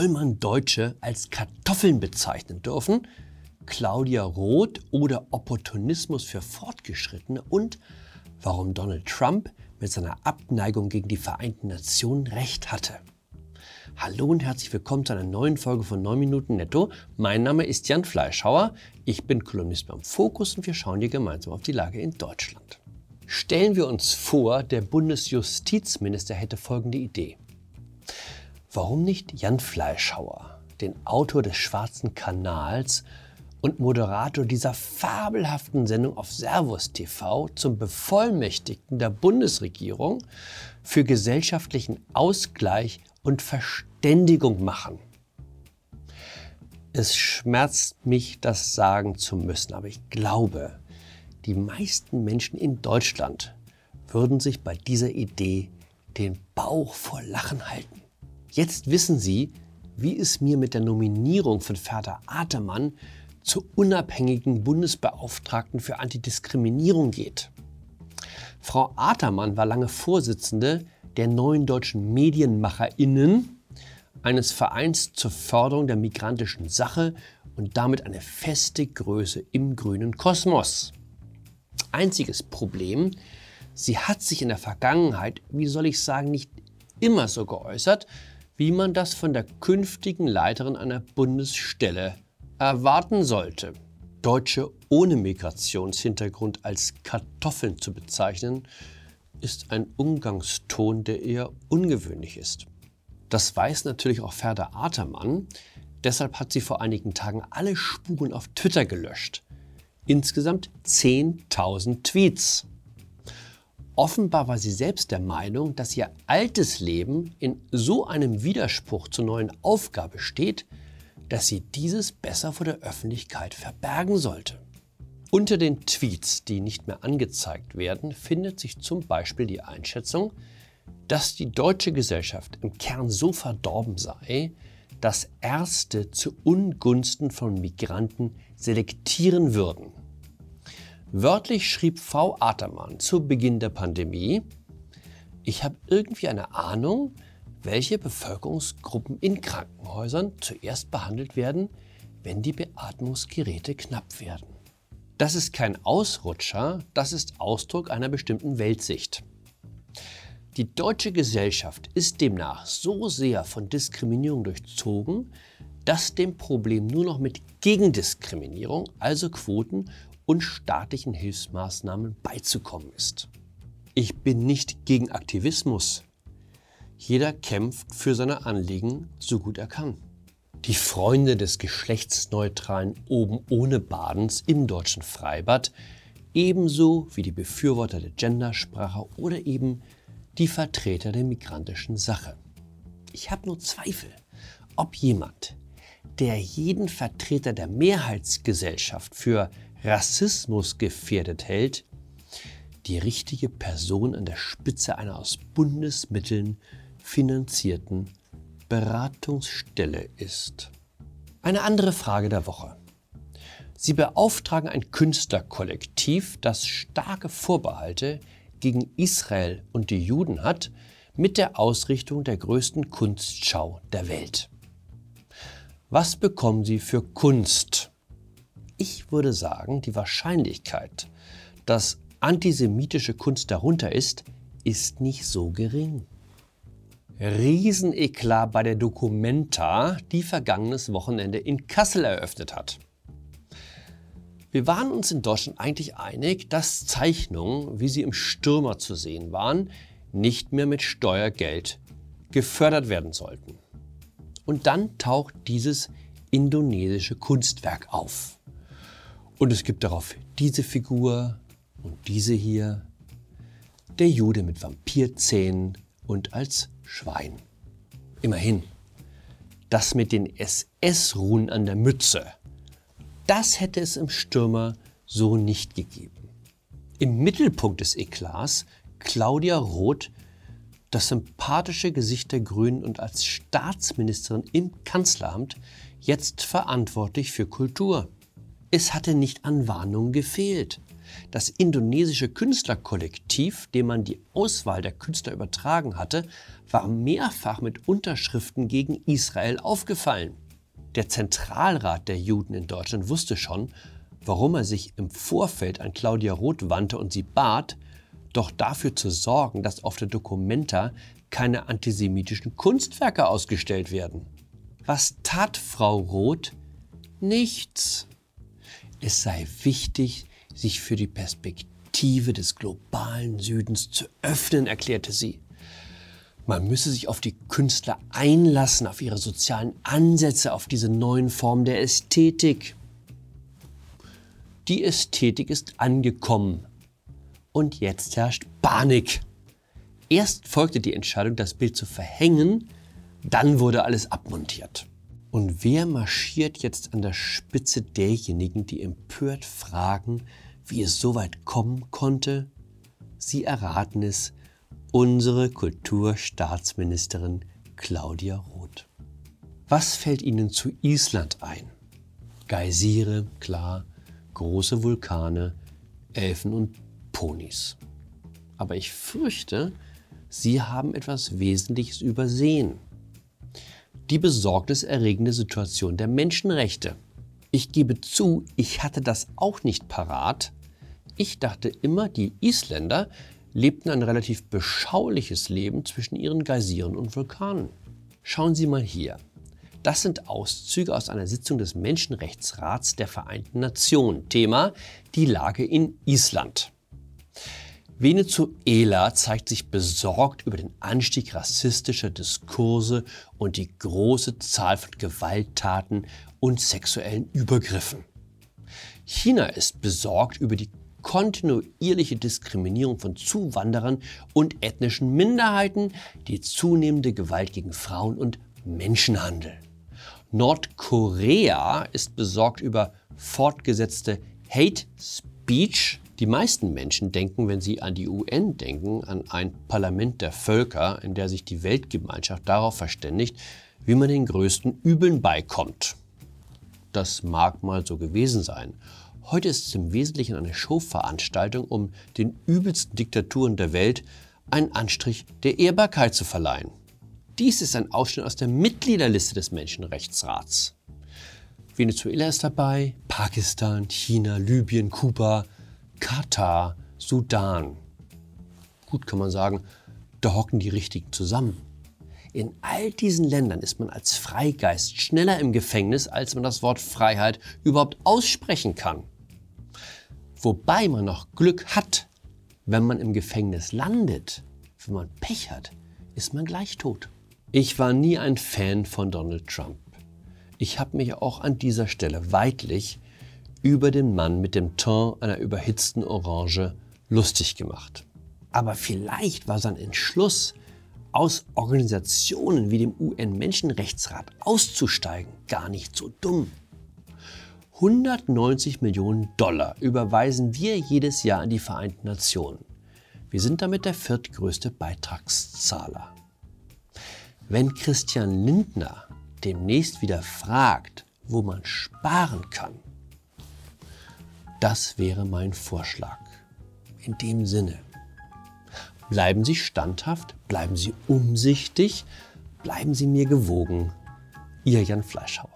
soll man Deutsche als Kartoffeln bezeichnen dürfen? Claudia Roth oder Opportunismus für Fortgeschrittene und warum Donald Trump mit seiner Abneigung gegen die Vereinten Nationen recht hatte. Hallo und herzlich willkommen zu einer neuen Folge von 9 Minuten Netto. Mein Name ist Jan Fleischhauer, ich bin Kolumnist beim Fokus und wir schauen hier gemeinsam auf die Lage in Deutschland. Stellen wir uns vor, der Bundesjustizminister hätte folgende Idee. Warum nicht Jan Fleischhauer, den Autor des Schwarzen Kanals und Moderator dieser fabelhaften Sendung auf Servus TV zum Bevollmächtigten der Bundesregierung für gesellschaftlichen Ausgleich und Verständigung machen. Es schmerzt mich, das sagen zu müssen, aber ich glaube, die meisten Menschen in Deutschland würden sich bei dieser Idee den Bauch vor Lachen halten. Jetzt wissen Sie, wie es mir mit der Nominierung von Vater Atermann zur unabhängigen Bundesbeauftragten für Antidiskriminierung geht. Frau Atermann war lange Vorsitzende der neuen deutschen Medienmacherinnen, eines Vereins zur Förderung der migrantischen Sache und damit eine feste Größe im grünen Kosmos. Einziges Problem, sie hat sich in der Vergangenheit, wie soll ich sagen, nicht immer so geäußert, wie man das von der künftigen Leiterin einer Bundesstelle erwarten sollte. Deutsche ohne Migrationshintergrund als Kartoffeln zu bezeichnen, ist ein Umgangston, der eher ungewöhnlich ist. Das weiß natürlich auch Ferda Atermann. Deshalb hat sie vor einigen Tagen alle Spuren auf Twitter gelöscht. Insgesamt 10.000 Tweets. Offenbar war sie selbst der Meinung, dass ihr altes Leben in so einem Widerspruch zur neuen Aufgabe steht, dass sie dieses besser vor der Öffentlichkeit verbergen sollte. Unter den Tweets, die nicht mehr angezeigt werden, findet sich zum Beispiel die Einschätzung, dass die deutsche Gesellschaft im Kern so verdorben sei, dass Ärzte zu Ungunsten von Migranten selektieren würden. Wörtlich schrieb Frau Atermann zu Beginn der Pandemie, ich habe irgendwie eine Ahnung, welche Bevölkerungsgruppen in Krankenhäusern zuerst behandelt werden, wenn die Beatmungsgeräte knapp werden. Das ist kein Ausrutscher, das ist Ausdruck einer bestimmten Weltsicht. Die deutsche Gesellschaft ist demnach so sehr von Diskriminierung durchzogen, dass dem Problem nur noch mit Gegendiskriminierung, also Quoten und staatlichen Hilfsmaßnahmen beizukommen ist. Ich bin nicht gegen Aktivismus, jeder kämpft für seine Anliegen so gut er kann. Die Freunde des geschlechtsneutralen oben ohne Badens im deutschen Freibad, ebenso wie die Befürworter der Gendersprache oder eben die Vertreter der migrantischen Sache. Ich habe nur Zweifel, ob jemand, der jeden Vertreter der Mehrheitsgesellschaft für Rassismus gefährdet hält, die richtige Person an der Spitze einer aus Bundesmitteln finanzierten Beratungsstelle ist. Eine andere Frage der Woche. Sie beauftragen ein Künstlerkollektiv, das starke Vorbehalte gegen Israel und die Juden hat, mit der Ausrichtung der größten Kunstschau der Welt. Was bekommen Sie für Kunst? Ich würde sagen, die Wahrscheinlichkeit, dass antisemitische Kunst darunter ist, ist nicht so gering. Rieseneklat bei der Documenta, die vergangenes Wochenende in Kassel eröffnet hat. Wir waren uns in Deutschland eigentlich einig, dass Zeichnungen, wie sie im Stürmer zu sehen waren, nicht mehr mit Steuergeld gefördert werden sollten. Und dann taucht dieses indonesische Kunstwerk auf. Und es gibt darauf diese Figur und diese hier. Der Jude mit Vampirzähnen und als Schwein. Immerhin, das mit den SS-Ruhen an der Mütze, das hätte es im Stürmer so nicht gegeben. Im Mittelpunkt des Eklats Claudia Roth, das sympathische Gesicht der Grünen und als Staatsministerin im Kanzleramt jetzt verantwortlich für Kultur. Es hatte nicht an Warnungen gefehlt. Das indonesische Künstlerkollektiv, dem man die Auswahl der Künstler übertragen hatte, war mehrfach mit Unterschriften gegen Israel aufgefallen. Der Zentralrat der Juden in Deutschland wusste schon, warum er sich im Vorfeld an Claudia Roth wandte und sie bat, doch dafür zu sorgen, dass auf der Documenta keine antisemitischen Kunstwerke ausgestellt werden. Was tat Frau Roth? Nichts. Es sei wichtig, sich für die Perspektive des globalen Südens zu öffnen, erklärte sie. Man müsse sich auf die Künstler einlassen, auf ihre sozialen Ansätze, auf diese neuen Formen der Ästhetik. Die Ästhetik ist angekommen. Und jetzt herrscht Panik. Erst folgte die Entscheidung, das Bild zu verhängen, dann wurde alles abmontiert. Und wer marschiert jetzt an der Spitze derjenigen, die empört fragen, wie es so weit kommen konnte? Sie erraten es, unsere Kulturstaatsministerin Claudia Roth. Was fällt Ihnen zu Island ein? Geysire, klar, große Vulkane, Elfen und Ponys. Aber ich fürchte, Sie haben etwas Wesentliches übersehen die besorgniserregende Situation der Menschenrechte. Ich gebe zu, ich hatte das auch nicht parat. Ich dachte immer, die Isländer lebten ein relativ beschauliches Leben zwischen ihren Geysiren und Vulkanen. Schauen Sie mal hier. Das sind Auszüge aus einer Sitzung des Menschenrechtsrats der Vereinten Nationen. Thema die Lage in Island. Venezuela zeigt sich besorgt über den Anstieg rassistischer Diskurse und die große Zahl von Gewalttaten und sexuellen Übergriffen. China ist besorgt über die kontinuierliche Diskriminierung von Zuwanderern und ethnischen Minderheiten, die zunehmende Gewalt gegen Frauen und Menschenhandel. Nordkorea ist besorgt über fortgesetzte Hate Speech die meisten Menschen denken, wenn sie an die UN denken, an ein Parlament der Völker, in der sich die Weltgemeinschaft darauf verständigt, wie man den größten Übeln beikommt. Das mag mal so gewesen sein. Heute ist es im Wesentlichen eine Showveranstaltung, um den übelsten Diktaturen der Welt einen Anstrich der Ehrbarkeit zu verleihen. Dies ist ein Ausschnitt aus der Mitgliederliste des Menschenrechtsrats. Venezuela ist dabei, Pakistan, China, Libyen, Kuba, Katar, Sudan. Gut kann man sagen, da hocken die Richtigen zusammen. In all diesen Ländern ist man als Freigeist schneller im Gefängnis, als man das Wort Freiheit überhaupt aussprechen kann. Wobei man noch Glück hat, wenn man im Gefängnis landet. Wenn man Pech hat, ist man gleich tot. Ich war nie ein Fan von Donald Trump. Ich habe mich auch an dieser Stelle weidlich über den Mann mit dem Teint einer überhitzten Orange lustig gemacht. Aber vielleicht war sein Entschluss, aus Organisationen wie dem UN-Menschenrechtsrat auszusteigen, gar nicht so dumm. 190 Millionen Dollar überweisen wir jedes Jahr an die Vereinten Nationen. Wir sind damit der viertgrößte Beitragszahler. Wenn Christian Lindner demnächst wieder fragt, wo man sparen kann, das wäre mein Vorschlag. In dem Sinne, bleiben Sie standhaft, bleiben Sie umsichtig, bleiben Sie mir gewogen. Ihr Jan Fleischhauer.